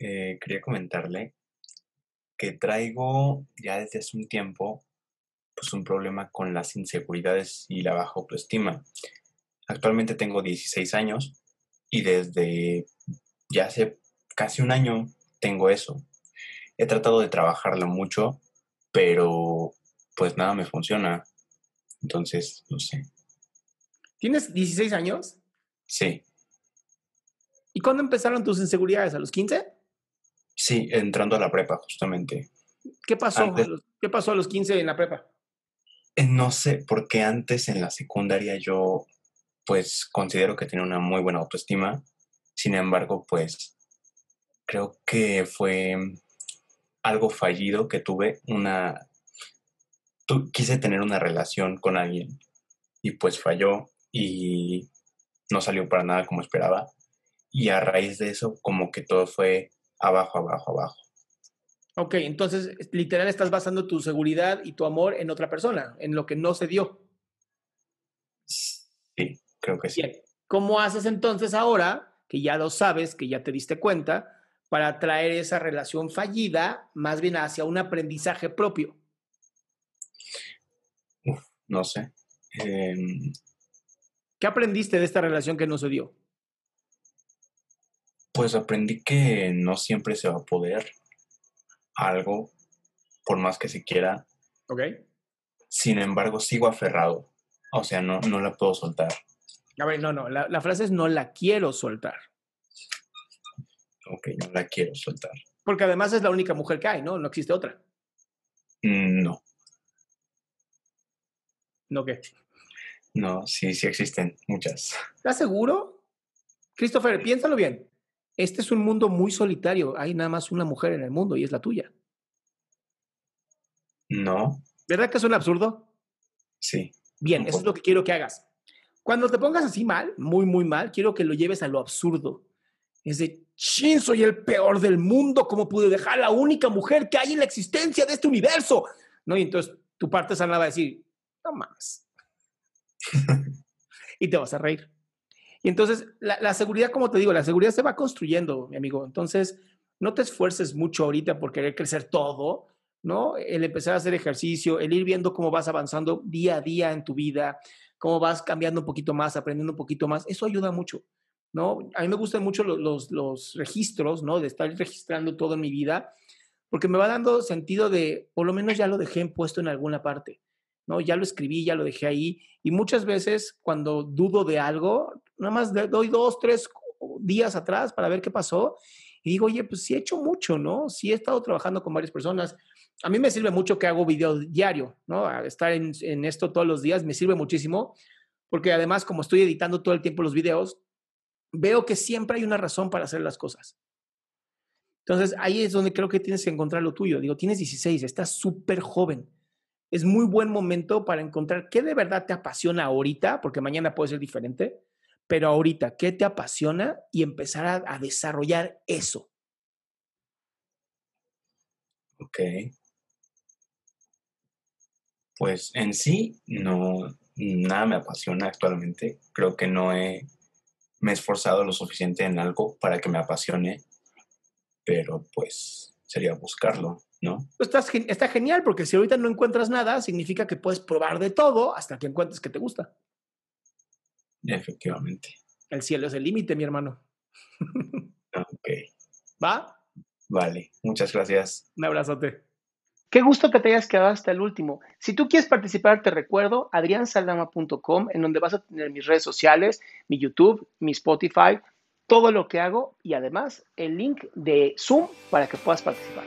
eh, quería comentarle que traigo ya desde hace un tiempo pues un problema con las inseguridades y la baja autoestima. Actualmente tengo 16 años y desde ya hace casi un año tengo eso. He tratado de trabajarlo mucho, pero pues nada me funciona. Entonces, no sé. ¿Tienes 16 años? Sí. ¿Y cuándo empezaron tus inseguridades? ¿A los 15? Sí, entrando a la prepa, justamente. ¿Qué pasó? los, ¿Qué pasó a los 15 en la prepa? Eh, no sé, porque antes en la secundaria yo, pues, considero que tenía una muy buena autoestima. Sin embargo, pues, creo que fue algo fallido que tuve una... quise tener una relación con alguien y pues falló y no salió para nada como esperaba. Y a raíz de eso, como que todo fue abajo, abajo, abajo. Ok, entonces literal estás basando tu seguridad y tu amor en otra persona, en lo que no se dio. Sí, creo que sí. Bien. ¿Cómo haces entonces ahora, que ya lo sabes, que ya te diste cuenta, para traer esa relación fallida más bien hacia un aprendizaje propio? no sé. Em, ¿Qué aprendiste de esta relación que no se dio? Pues aprendí que no siempre se va a poder algo, por más que se quiera. Ok. Sin embargo, sigo aferrado. O sea, no, no la puedo soltar. A ver, no, no. La, la frase es no la quiero soltar. Ok, no la quiero soltar. Porque además es la única mujer que hay, ¿no? No existe otra. Mm, no. ¿No qué? No, sí, sí existen muchas. ¿Estás seguro? Christopher, piénsalo bien. Este es un mundo muy solitario. Hay nada más una mujer en el mundo y es la tuya. No. ¿Verdad que es un absurdo? Sí. Bien, eso es lo que quiero que hagas. Cuando te pongas así mal, muy, muy mal, quiero que lo lleves a lo absurdo. Es de, chin, soy el peor del mundo. ¿Cómo pude dejar a la única mujer que hay en la existencia de este universo? ¿No? Y entonces tu parte sana va a decir, no mames. y te vas a reír. Y entonces, la, seguridad, como te digo, la seguridad se va construyendo, mi amigo. Entonces, no te esfuerces mucho ahorita por querer crecer todo, ¿no? El empezar a hacer ejercicio, el ir viendo cómo vas avanzando día a día en tu vida, cómo vas cambiando un poquito más, aprendiendo un poquito más, eso ayuda mucho, ¿no? A mí me gustan mucho los, los registros, ¿no? De estar registrando todo en mi vida, porque me va dando sentido de, por lo menos ya lo dejé puesto en alguna parte. ¿no? Ya lo escribí, ya lo dejé ahí. Y muchas veces cuando dudo de algo, nada más doy dos, tres días atrás para ver qué pasó. Y digo, oye, pues sí he hecho mucho, ¿no? Sí he estado trabajando con varias personas. A mí me sirve mucho que hago video diario, ¿no? estar en, en esto todos los días me sirve muchísimo, porque además como estoy editando todo el tiempo los videos, veo que siempre hay una razón para hacer las cosas. Entonces ahí es donde creo que tienes que encontrar lo tuyo. Digo, tienes 16, estás súper joven es muy buen momento para encontrar qué de verdad te apasiona ahorita, porque mañana puede ser diferente, pero ahorita, ¿qué te apasiona? Y empezar a, desarrollar eso. Ok. Pues en sí, no, nada me apasiona actualmente. Creo que no he, me he esforzado lo suficiente en algo para que me apasione, pero pues sería buscarlo. ¿no? Pues está genial porque si ahorita no encuentras nada, significa que puedes probar de todo hasta que encuentres que te gusta. Efectivamente. El cielo es el límite, mi hermano. ok. ¿Va? Vale, muchas gracias. Un abrazote. Qué gusto que te hayas quedado hasta el último. Si tú quieres participar, te recuerdo adriansaldama.com, en donde vas a tener mis redes sociales, mi YouTube, mi Spotify, todo lo que hago y además el link de Zoom para que puedas participar.